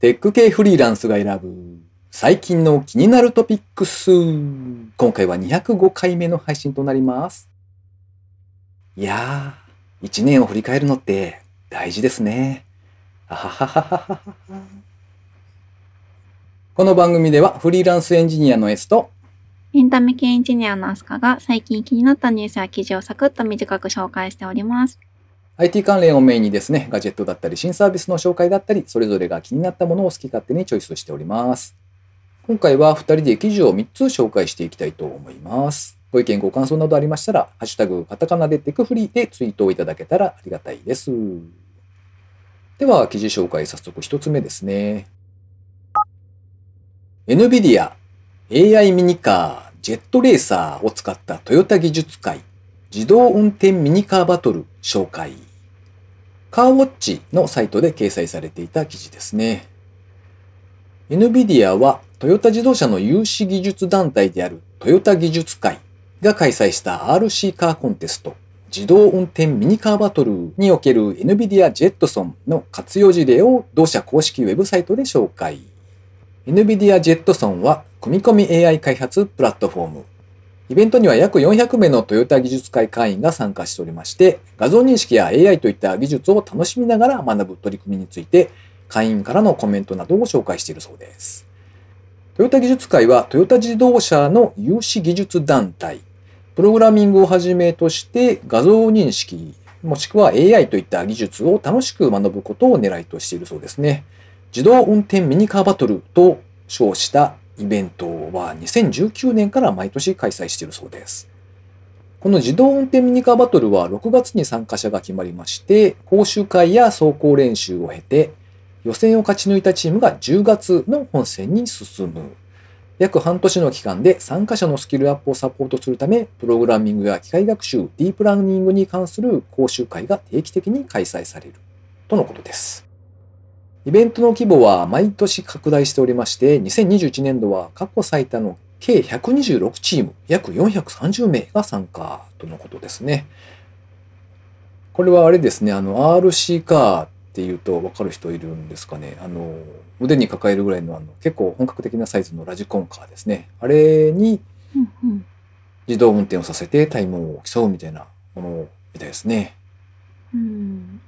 テック系フリーランスが選ぶ最近の気になるトピックス。今回は205回目の配信となります。いやー、一年を振り返るのって大事ですね。あははははは。この番組ではフリーランスエンジニアの S とエンタメ系エンジニアのアスカが最近気になったニュースや記事をサクッと短く紹介しております。IT 関連をメインにですね、ガジェットだったり新サービスの紹介だったり、それぞれが気になったものを好き勝手にチョイスしております。今回は2人で記事を3つ紹介していきたいと思います。ご意見ご感想などありましたら、ハッシュタグカタカナでテクフリーでツイートをいただけたらありがたいです。では、記事紹介早速1つ目ですね。NVIDIA AI ミニカージェットレーサーを使ったトヨタ技術会自動運転ミニカーバトル紹介。カーウォッチのサイトで掲載されていた記事ですね。NVIDIA はトヨタ自動車の有志技術団体であるトヨタ技術会が開催した RC カーコンテスト自動運転ミニカーバトルにおける NVIDIA ジェットソンの活用事例を同社公式ウェブサイトで紹介。NVIDIA ジェットソンは組み込み AI 開発プラットフォームイベントには約400名のトヨタ技術会会員が参加しておりまして、画像認識や AI といった技術を楽しみながら学ぶ取り組みについて、会員からのコメントなどを紹介しているそうです。トヨタ技術会はトヨタ自動車の有志技術団体、プログラミングをはじめとして画像認識、もしくは AI といった技術を楽しく学ぶことを狙いとしているそうですね。自動運転ミニカーバトルと称したイベントは2019年から毎年開催しているそうです。この自動運転ミニカーバトルは6月に参加者が決まりまして、講習会や走行練習を経て、予選を勝ち抜いたチームが10月の本戦に進む。約半年の期間で参加者のスキルアップをサポートするため、プログラミングや機械学習、ディープラーニングに関する講習会が定期的に開催される。とのことです。イベントの規模は毎年拡大しておりまして、2021年度は過去最多の計126チーム、約430名が参加とのことですね。これはあれですね、あの RC カーっていうと分かる人いるんですかね。あの、腕に抱えるぐらいのあの結構本格的なサイズのラジコンカーですね。あれに自動運転をさせてタイムを競うみたいなものみたいですね。うん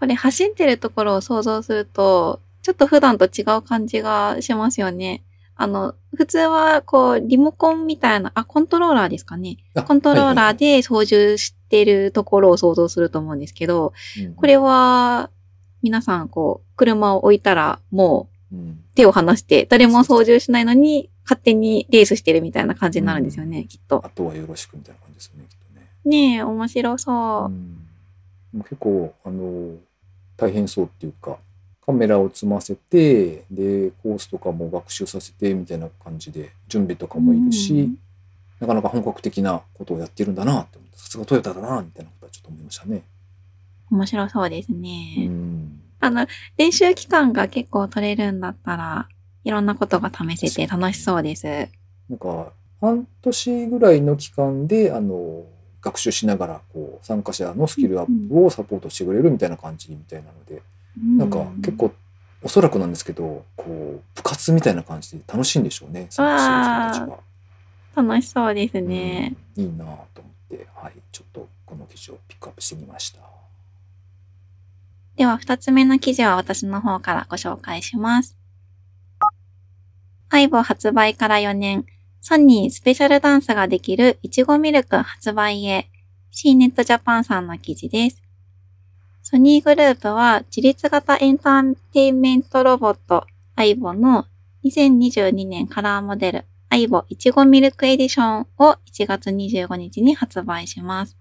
これ走ってるところを想像すると、ちょっと普段と違う感じがしますよね。あの、普通はこう、リモコンみたいな、あ、コントローラーですかね。あコントローはいはいラーで操縦してるところを想像すると思うんですけど、うんこれは、皆さんこう、車を置いたらもううん手を離して、誰も操縦しないのに、勝手にレースしてるみたいな感じになるんですよね、きっと。あとはよろしくみたいな感じですよね、きっとね。ねえ、面白そうう。ん結構あの大変そうっていうかカメラを積ませてでコースとかも学習させてみたいな感じで準備とかもいるし、うんなかなか本格的なことをやってるんだなって思ってさすがトヨタだなみたいなことはちょっと思いましたね。面白そうですうね。んあの、練習期間が結構取れるんだったら、いろんなことが試せて楽しそうです。なんか半年ぐらいの期間であの学習しながらこう参加者のスキルアップをサポートしてくれるみたいな感じみたいなので、なんか結構おそらくなんですけどこう部活みたいな感じで楽しいんでしょうね参加してる人たちは。楽しそうですね。うんいいなぁと思って、はい、ちょっとこの記事をピックアップしてみました。では、二つ目の記事は私の方からご紹介します。アイボ発売から4年、ソニースペシャルダンスができるいちごミルク発売へ、C ネットジャパンさんの記事です。ソニーグループは自律型エンターテインメントロボットアイボの2022年カラーモデルアイボいちごミルクエディションを1月25日に発売します。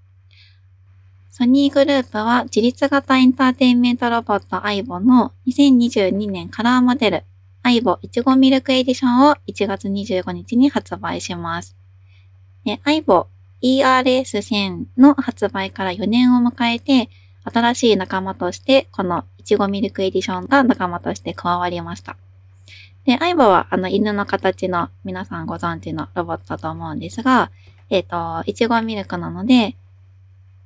ソニーグループは自律型エンターテインメントロボットアイボの2022年カラーモデルアイボいちごミルクエディションを1月25日に発売します。でアイボ ERS1000 の発売から4年を迎えて新しい仲間としてこのいちごミルクエディションが仲間として加わりました。で、アイボはあの犬の形の皆さんご存知のロボットだと思うんですが、えっ、と、いちごミルクなので、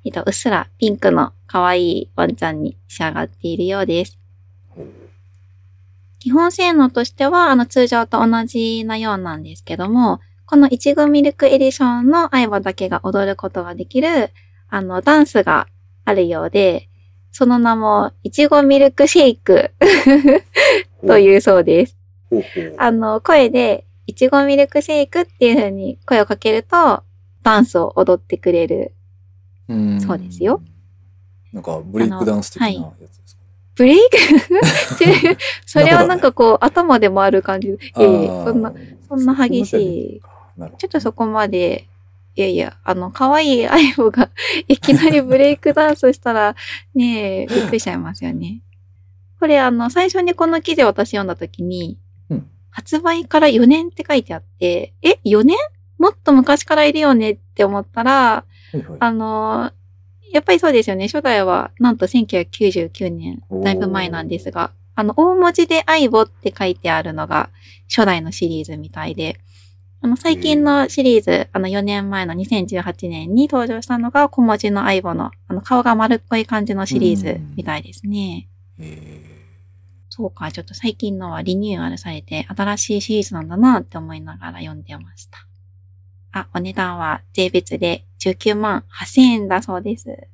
えっ、と、うっすらピンクの可愛いワンちゃんに仕上がっているようです。基本性能としては、あの、通常と同じなようなんですけども、このいちごミルクエディションの相棒だけが踊ることができる、あの、ダンスがあるようで、その名も、いちごミルクシェイクというそうです。あの、声で、いちごミルクシェイクっていう風に声をかけると、ダンスを踊ってくれる。うんそうですよ。なんか、ブレイクダンス的なやつですか。ブレイク？それはなんかこう、頭で回る感じ。いやいやそんな、そんな激しい。ちょっとそこまで、いやいや、あの、可愛い相棒が いきなりブレイクダンスしたら、ねえ、びっくりしちゃいますよね。これあの、最初にこの記事を私読んだ時に、うん発売から4年って書いてあって、え、4年？もっと昔からいるよねって思ったら、はいはい。あの、やっぱりそうですよね。初代はなんと1999年、だいぶ前なんですが、あの、大文字で相棒って書いてあるのが初代のシリーズみたいで、あの、最近のシリーズ、あの、4年前の2018年に登場したのが小文字の相棒の、あの、顔が丸っこい感じのシリーズみたいですね。えそうか、ちょっと最近のはリニューアルされて新しいシリーズなんだなって思いながら読んでました。あ、お値段は税別で19万8000円だそうです。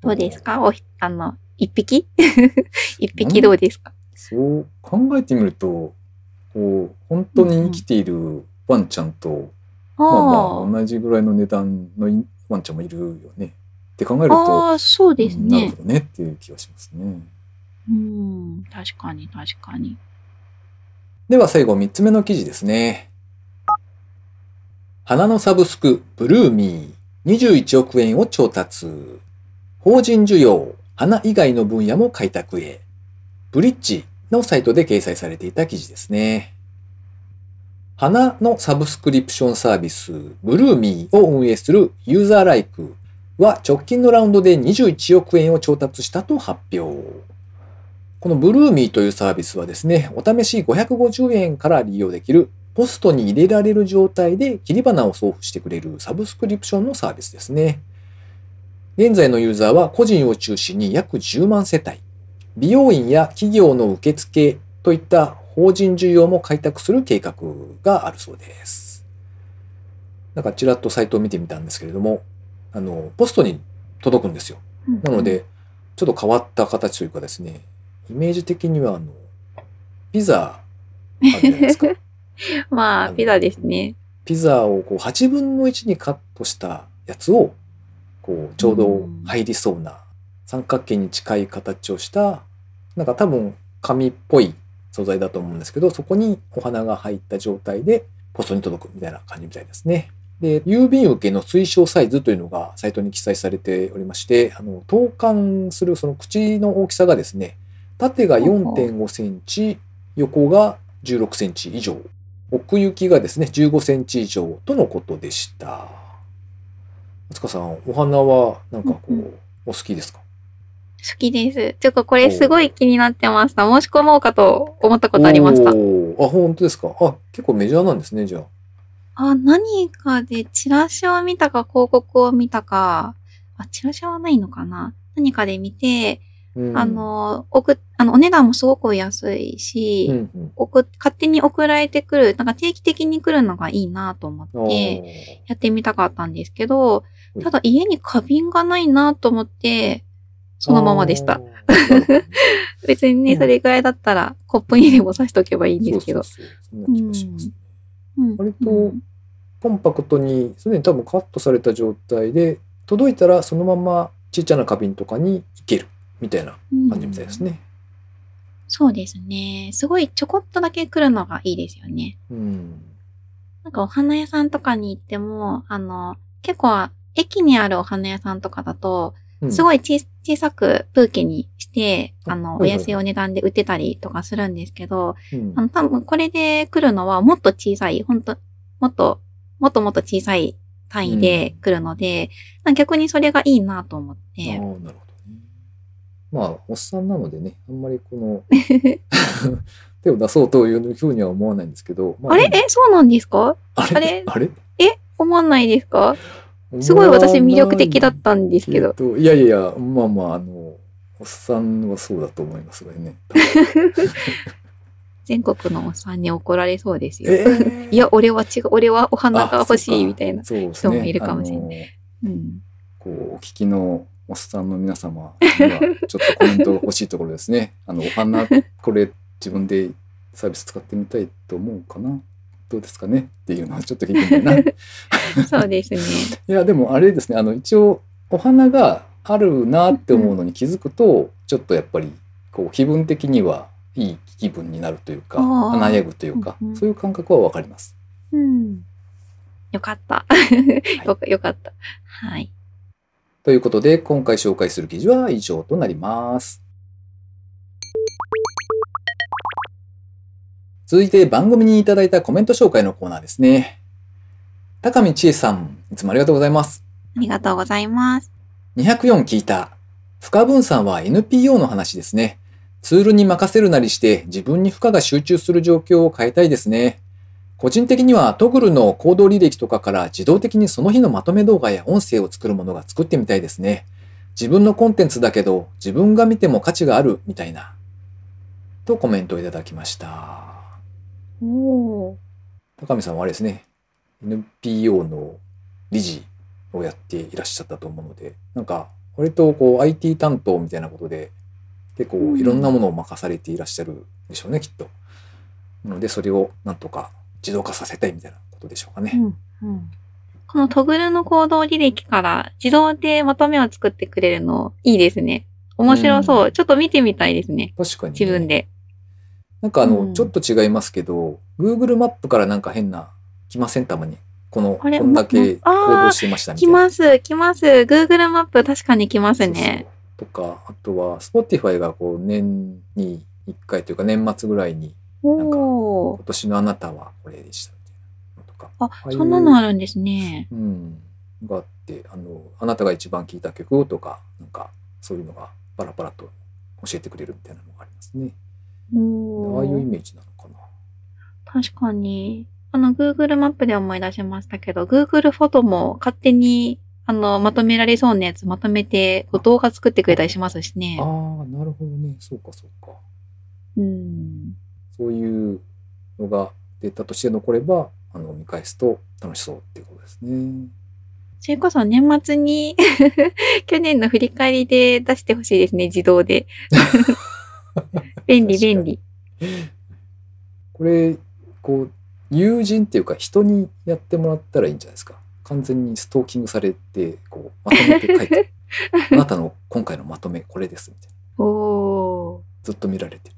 どうですか？おひ、あの、一匹？一匹どうですか？そう考えてみると、こう、本当に生きているワンちゃんと、まあまあ、あ同じぐらいの値段のいワンちゃんもいるよね。って考えると、ああ、そうですねうんなるほ。どねっていう気がしますね。うん、確かに確かに。では最後3つ目の記事ですね。花のサブスク、ブルーミー、21億円を調達。法人需要、花以外の分野も開拓へ。ブリッジのサイトで掲載されていた記事ですね。花のサブスクリプションサービス、ブルーミーを運営するユーザーライクは直近のラウンドで21億円を調達したと発表。このブルーミーというサービスはですね、お試し550円から利用できるポストに入れられる状態で切り花を送付してくれるサブスクリプションのサービスですね。現在のユーザーは個人を中心に約10万世帯、美容院や企業の受付といった法人需要も開拓する計画があるそうです。なんかちらっとサイトを見てみたんですけれども、あの、ポストに届くんですよ。なので、ちょっと変わった形というかですね、イメージ的には、あの、ピザ、あるじゃないですか。まあ、ピザですね。ピザをこう8分の1にカットしたやつを、こう、ちょうど入りそうな、三角形に近い形をした、なんか多分紙っぽい素材だと思うんですけど、そこにお花が入った状態でポストに届くみたいな感じみたいですね。で、郵便受けの推奨サイズというのがサイトに記載されておりまして、あの、投函するその口の大きさがですね、縦が4.5センチ、横が16センチ以上、奥行きがですね、15センチ以上とのことでした。あつかさん、お花はなんかこう、うんうお好きですか？好きです。ちょっとこれすごい気になってました。申し込もうかと思ったことありました。あ、本当ですか？あ、結構メジャーなんですね、じゃあ。あ、何かでチラシを見たか広告を見たか、あ、チラシはないのかな何かで見て、うんあ、の、送っ、あの、お値段もすごくお安いし、うんうん。勝手に送られてくる、なんか定期的に来るのがいいなと思あって、やってみたかったんですけどう、んただ家に花瓶がないなと思って、そのままでした。。別にね、うんそれぐらいだったら、コップにでも刺しとけばいいんですけど。そうそうそう。割とうんコンパクトに、すでに多分カットされた状態で、届いたらそのままちっちゃな花瓶とかにいけるみたいな感じみたいですね。そうですね。すごいちょこっとだけ来るのがいいですよね。うん。なんかお花屋さんとかに行っても、あの、結構駅にあるお花屋さんとかだと、うんすごい小小さくブーケにして、あの、お安いお値段で売ってたりとかするんですけど、うんあの、多分これで来るのはもっと小さい、ほんと、もっと、もっともっと小さい単位で来るので、なんか逆にそれがいいなと思ってなる、ほ。まあ、おっさんなのでね、あんまりこの、手を出そうというふうには思わないんですけど。まあれ？え、そうなんですか？あれ？あれ？え？思わないですか？すごい私魅力的だったんですけど。えっと、いやいやまあまあ、あの、おっさんはそうだと思いますがね。全国のおっさんに怒られそうですよ。え？ーいや、俺は違う、俺はお花があ欲しいみたいな。人もいるかもしれないい。うん。こう、お聞きのおっさんの皆様には、ちょっとコメント欲しいところですね。あの、お花、これ自分でサービス使ってみたいと思うかなどうですかね？っていうのはちょっと聞いてみたいな。い そうですね。や、でもあれですね、あの、一応、お花があるなって思うのに気づくと、ちょっとやっぱり、こう、気分的にはいい気分になるというか、華やぐというかうんう、んそういう感覚はわかります。うん。よかった。よかった。はい。ということで、今回紹介する記事は以上となります。続いて番組にいただいたコメント紹介のコーナーですね。高見千恵さん、いつもありがとうございます。ありがとうございます。204聞いた。負荷分散は NPO の話ですね。ツールに任せるなりして自分に負荷が集中する状況を変えたいですね。個人的にはトグルの行動履歴とかから自動的にその日のまとめ動画や音声を作るものが作ってみたいですね。自分のコンテンツだけど自分が見ても価値があるみたいな。とコメントをいただきました。お高見さんはあれですね。NPO の理事をやっていらっしゃったと思うので、なんか割とこう IT 担当みたいなことで結構いろんなものを任されていらっしゃるでしょうね、きっと。なのでそれをなんとか自動化させたいみたいなことでしょうかね。うんうん。このトグルの行動履歴から自動でまとめを作ってくれるのいいですね。面白そう。ちょっと見てみたいですね。確かに、ね。自分。で。なんかあの、うんちょっと違いますけど、Google マップからなんか変な来ません？たまに。この、こんだけ行動してましたみたいな。来ます、来ます。Google マップ確かに来ますね。そうそうとか、あとは Spotify がこう年に1回というか年末ぐらいになんか今。年のあなたはこれでしたみたいなのとか。あそんなのあるんですね。うん。があって、あの、あなたが一番聴いた曲とか、なんかそういうのがパラパラと教えてくれるみたいなのがありますね。ああいうイメージなのかな。確かに。あの、Google マップで思い出しましたけど、Google フォトも勝手に、あの、まとめられそうなやつまとめて、こう動画作ってくれたりしますしねあ。あ、なるほどね。そうかそうか。うん。そういうのがデータとして残れば、あの、見返すと楽しそうっていうことですね。それこそ年末に 去年の振り返りで出してほしいですね、自動で。便利便利。これ、こう、友人っていうか人にやってもらったらいいんじゃないですか。完全にストーキングされて、こう、まとめて書いて、あなたの今回のまとめこれですみたいな。ずっと見られてる。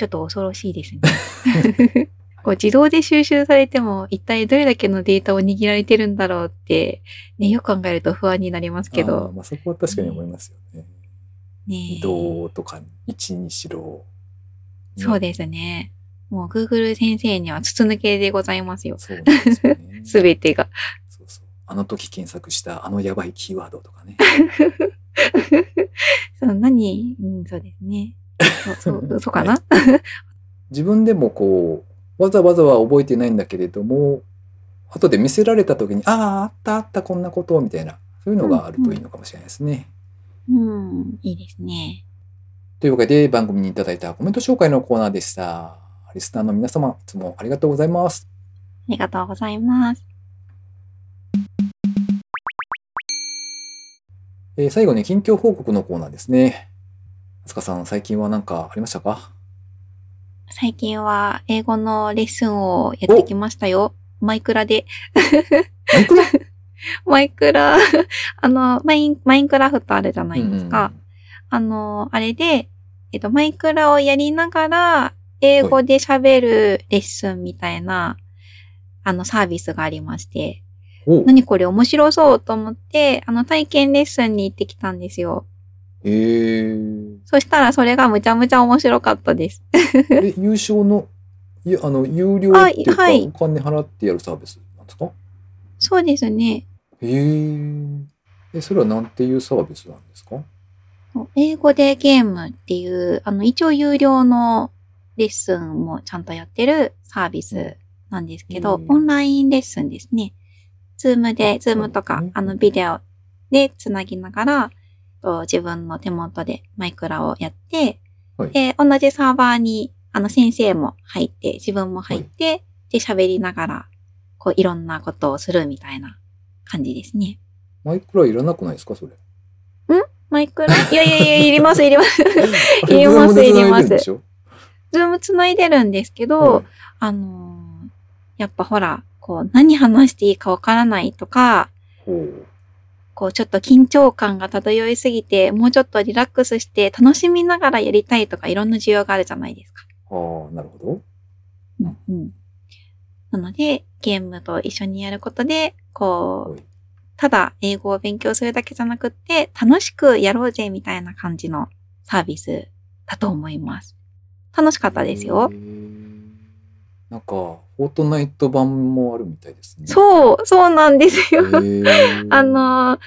ちょっと恐ろしいですね。こう自動で収集されても、一体どれだけのデータを握られてるんだろうって、ね、よく考えると不安になりますけど。まあそこは確かに思いますよね。ね移動とか位置にしろ。そうですね。もう Google 先生には筒抜けでございますよ。そうですよね。すべてが。そうそう。あの時検索したあのやばいキーワードとかね。そう、何？うん、そうですね。そう、そう、かな、自分でもこう、わざわざは覚えてないんだけれども、後で見せられた時に、ああ、あったあったこんなことみたいな、そういうのがあるといいのかもしれないですね。うん、いいですね。というわけで番組にいただいたコメント紹介のコーナーでした。リスナーの皆様、いつもありがとうございます。ありがとうございます。えー最後に近況報告のコーナーですね。あつかさん、最近は何かありましたか？最近は英語のレッスンをやってきましたよ。マイクラで。マイクラ？マイクラ、あの、マイン、マインクラフトあるじゃないですか。うんあの、あれで、えっと、マイクラをやりながら、英語で喋るレッスンみたいな、あの、サービスがありまして、何これ面白そうと思って、あの、体験レッスンに行ってきたんですよ。へえ。そしたらそれがむちゃむちゃ面白かったです。え、優勝の、いや、あの、有料っていうか、あはいお金払ってやるサービスなんですか？そうですね。へえ。え、それはなんていうサービスなんですか？英語でゲームっていう、あの、一応有料のレッスンもちゃんとやってるサービスなんですけど、うんオンラインレッスンですね。ズームで、ズームとか、うんあの、ビデオでつなぎながら、と自分の手元でマイクラをやって、はいで、同じサーバーにあの先生も入って、自分も入って、で喋りながら、こういろんなことをするみたいな感じですね。マイクラいらなくないですかそれ？マイクラ？いやいやいや、いります、いります。いりますいりますズームつないでるんですけど、はいあのーやっぱほら、こう何話していいかわからないとか。こうちょっと緊張感が漂いすぎて、もうちょっとリラックスして楽しみながらやりたいとかいろんな需要があるじゃないですか。ああ、なるほど。うんうん。なので、ゲームと一緒にやることで、こはいうただ英語を勉強するだけじゃなくって、楽しくやろうぜみたいな感じのサービスだと思います。楽しかったですよなんか、フォートナイト版もあるみたいですね。う。そう、そうなんですよ。へ あ、のー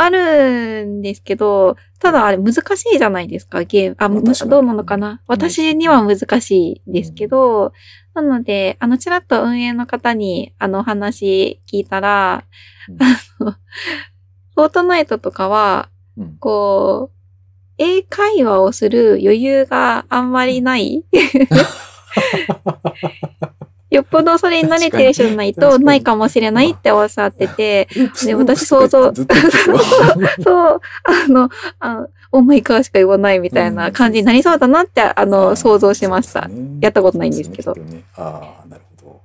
あるんですけど、ただあれ難しいじゃないですか、ゲーム。あ、どうなのかな？私には難しいですけど、なので、あの、ちらっと運営の方に、あの、お話聞いたら、うんあの、フォートナイトとかは、うん。こう、英会話をする余裕があんまりない。よっぽどそれに慣れてる人じゃないとないかもしれないっておっしゃってて、で私想像 そうあの、あオーマイカーしか言わないみたいな感じになりそうだなって、あの、想像しました。やったことないんですけどああ、なるほど。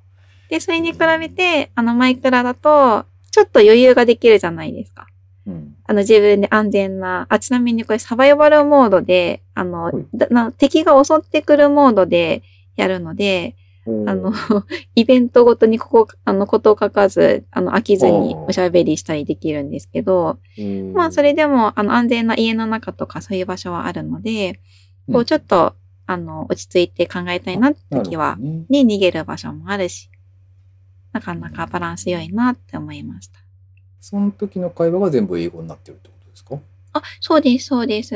で、それに比べて、あの、マイクラだと、ちょっと余裕ができるじゃないですか。うん。あの、自分で安全な、あ、ちなみにこれサバイバルモードで、あの、はい敵が襲ってくるモードでやるので、あの、イベントごとにここ、あの、ことを書かず、あの、飽きずにおしゃべりしたりできるんですけど、うん。まあ、それでも、あの、安全な家の中とかそういう場所はあるので、こうう、ちょっと、あの、落ち着いて考えたいなって時はね。に逃げる場所もあるし、なかなかバランス良いなって思いました。その時の会話が全部英語になってるってことですか？あ、そうです、そうです。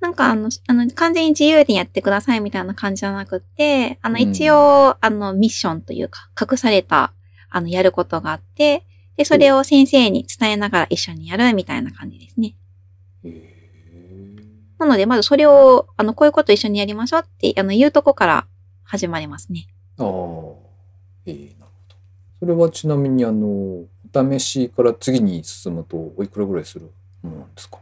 なんかあの、あの、完全に自由にやってくださいみたいな感じじゃなくって、あの、うん一応、あの、ミッションというか、隠された、あの、やることがあって、で、それを先生に伝えながら一緒にやるみたいな感じですね。なので、まずそれを、あの、こういうこと一緒にやりましょうって、あの、言うとこから始まりますね。ああ、ええなるほど。それはちなみにあの、お試しから次に進むとおいくらぐらいするものなんですか、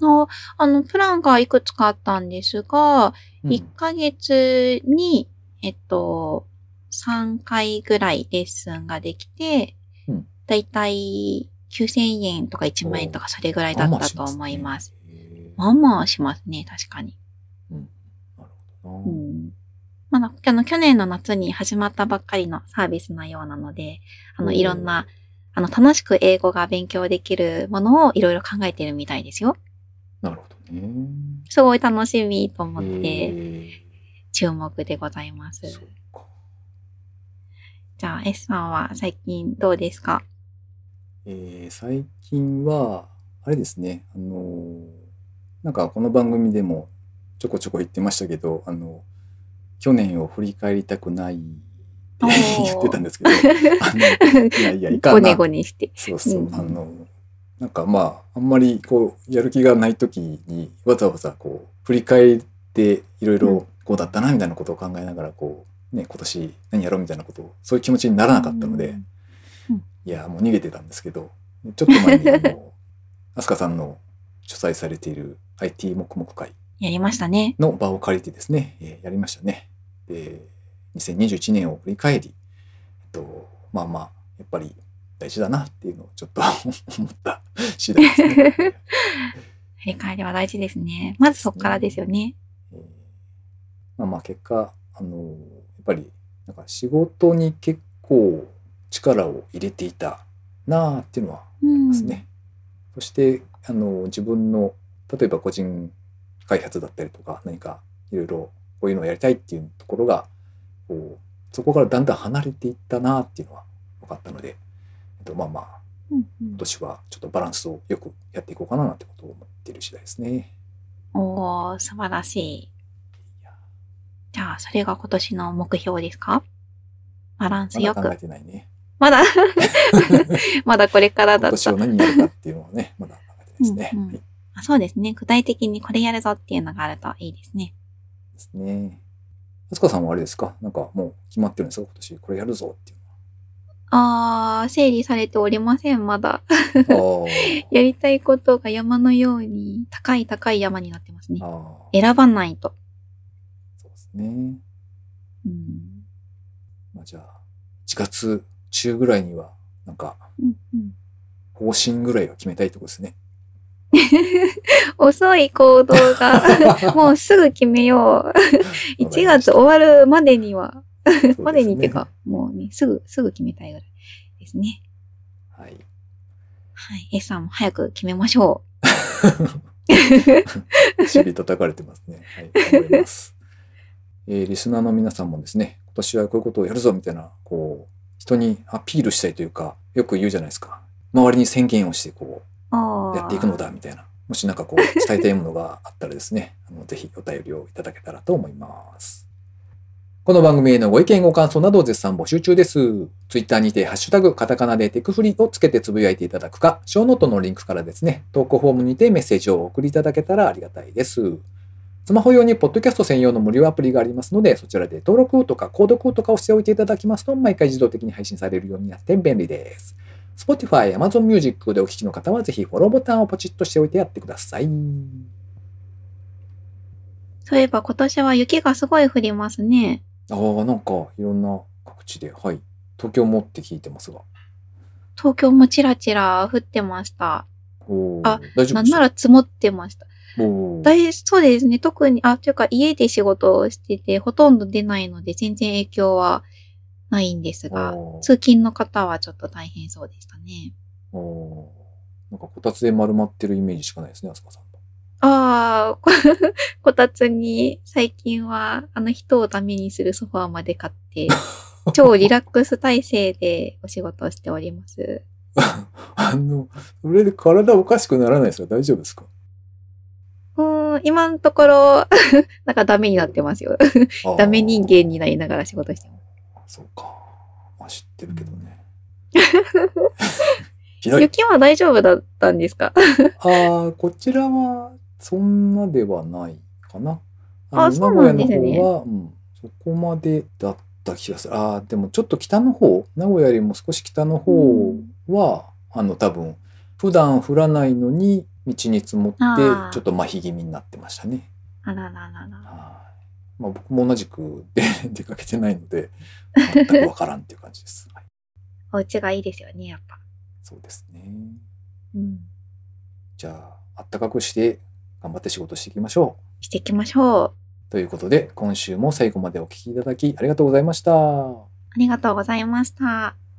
の、あの、プランがいくつかあったんですが、うん1ヶ月に、えっと、3回ぐらいレッスンができてうん、だいたい9000円とか1万円とかそれぐらいだったと思います。まあまあしますね。確かに。なるほどな。うん。まだ、あの、去年の夏に始まったばっかりのサービスなようなので、あの、いろんな、あの、楽しく英語が勉強できるものをいろいろ考えてるみたいですよ。なるほどね。すごい楽しみと思っへて、ー。注目でございます。じゃあ、S さんは最近どうですか？えー最近は、あれですね、あのーなんかこの番組でもちょこちょこ言ってましたけど、あの、去年を振り返りたくない 言ってたんですけど、あの、いやいや、いかんな。ごねごねして。そうそう、うん。あの、なんかまあ、あんまりこう、やる気がない時に、わざわざこう、振り返って、いろいろこうだったな、みたいなことを考えながら、こう、ね、今年何やろうみたいなことを、そういう気持ちにならなかったので、うんいや、もう逃げてたんですけど、ちょっと前に、あの、アスカさんの主催されている IT 黙々会やりましたね。の場を借りてですね、えーやりましたね。で、2021年を振り返り、えっと、まあまあ、やっぱり大事だなっていうのをちょっと 思った次第ですね。振り返りは大事ですね。まずそこからですよね。えーまあまあ結果、あの、やっぱり、なんか仕事に結構力を入れていたなあっていうのはありますね。そして、あの、自分の、例えば個人開発だったりとか、何かいろいろこういうのをやりたいっていうところが、こう、そこからだんだん離れていったなっていうのは分かったので、と、まあまあ、うんうん今年はちょっとバランスをよくやっていこうかななんてことを思っている次第ですね。おー、素晴らしい。じゃあ、それが今年の目標ですか？バランスよくまだ考え。てないね。まだ、まだこれからだった今年を。何やるかっていうのはね、まだ考えてないですね。うんうんはいであそうですね。具体的にこれやるぞっていうのがあるといいですね。ですね。あつかさんはあれですか？なんかもう決まってるんですか？今年これやるぞっていうあー、整理されておりません、まだ。やりたいことが山のように高い高い山になってますね選ばないと。ー。そうですね。うん。まあじゃあ、1月中ぐらいには、なんか、うんうん、方針ぐらいは決めたいところですね。遅い行動が、もうすぐ決めよう。1月終わるまでには、までにっていうか、もうね、すぐ、すぐ決めたいぐらいですね。はい。はい。S さんも早く決めましょ 尻叩かれてますね。はい。頑張ります。えーリスナーの皆さんもですね、今年はこういうことをやるぞみたいな、こう、人にアピールしたいというか、よく言うじゃないですか。周りに宣言をして、こう。やっていくのだ、みたいな。もしなんかこう、伝えたいものがあったらですね、あのぜひお便りをいただけたらと思います。この番組へのご意見ご感想などを絶賛募集中です。ツイッターにてハッシュタグカタカナでテクフリをつけてつぶやいていただくか、ショーノートのリンクからですね、投稿フォームにてメッセージをお送りいただけたらありがたいです。スマホ用にポッドキャスト専用の無料アプリがありますので、そちらで登録とか購読とかをしておいていただきますと、毎回自動的に配信されるようになって便利です。Spotify、Amazon Music でお聞きの方はぜひフォローボタンをポチッとしておいてやってください。そういえば今年は雪がすごい降りますね。ああ、なんかいろんな各地で、はい。東京もって聞いてますが。東京もチラチラ降ってました。あなんなら積もってました。大そうですね。特に、あ、というか家で仕事をしてて、ほとんど出ないので全然影響はないんですが、通勤の方はちょっと大変そうでしたね。おーなんかこたつで丸まってるイメージしかないですね、あすかさんの。ああ、こ こたつに最近はあの人をダメにするソファーまで買って、超リラックス体制でお仕事をしております。あの、それで体おかしくならないですか？大丈夫ですか？うーん、今のところ、なんかダメになってますよ。ダメ人間になりながら仕事してます。そうか。まあ知ってるけどね。雪は大丈夫だったんですか？ああ、こちらはそんなではないかな。のあそうなんですね名古屋の方は、うん、そこまでだった気がする。ああ、でもちょっと北の方、名古屋よりも少し北の方は、あの多分、普段降らないのに道に積もってちょっと麻痺気味になってましたね。あらららら。はい。まあ僕も同じくで 出かけてないので、全くわからんっていう感じです。はい、お家がいいですよね、やっぱ。そうですね。うん。じゃあ、あったかくして頑張って仕事していきましょう。していきましょう。ということで、今週も最後までお聞きいただきありがとうございました。ありがとうございました。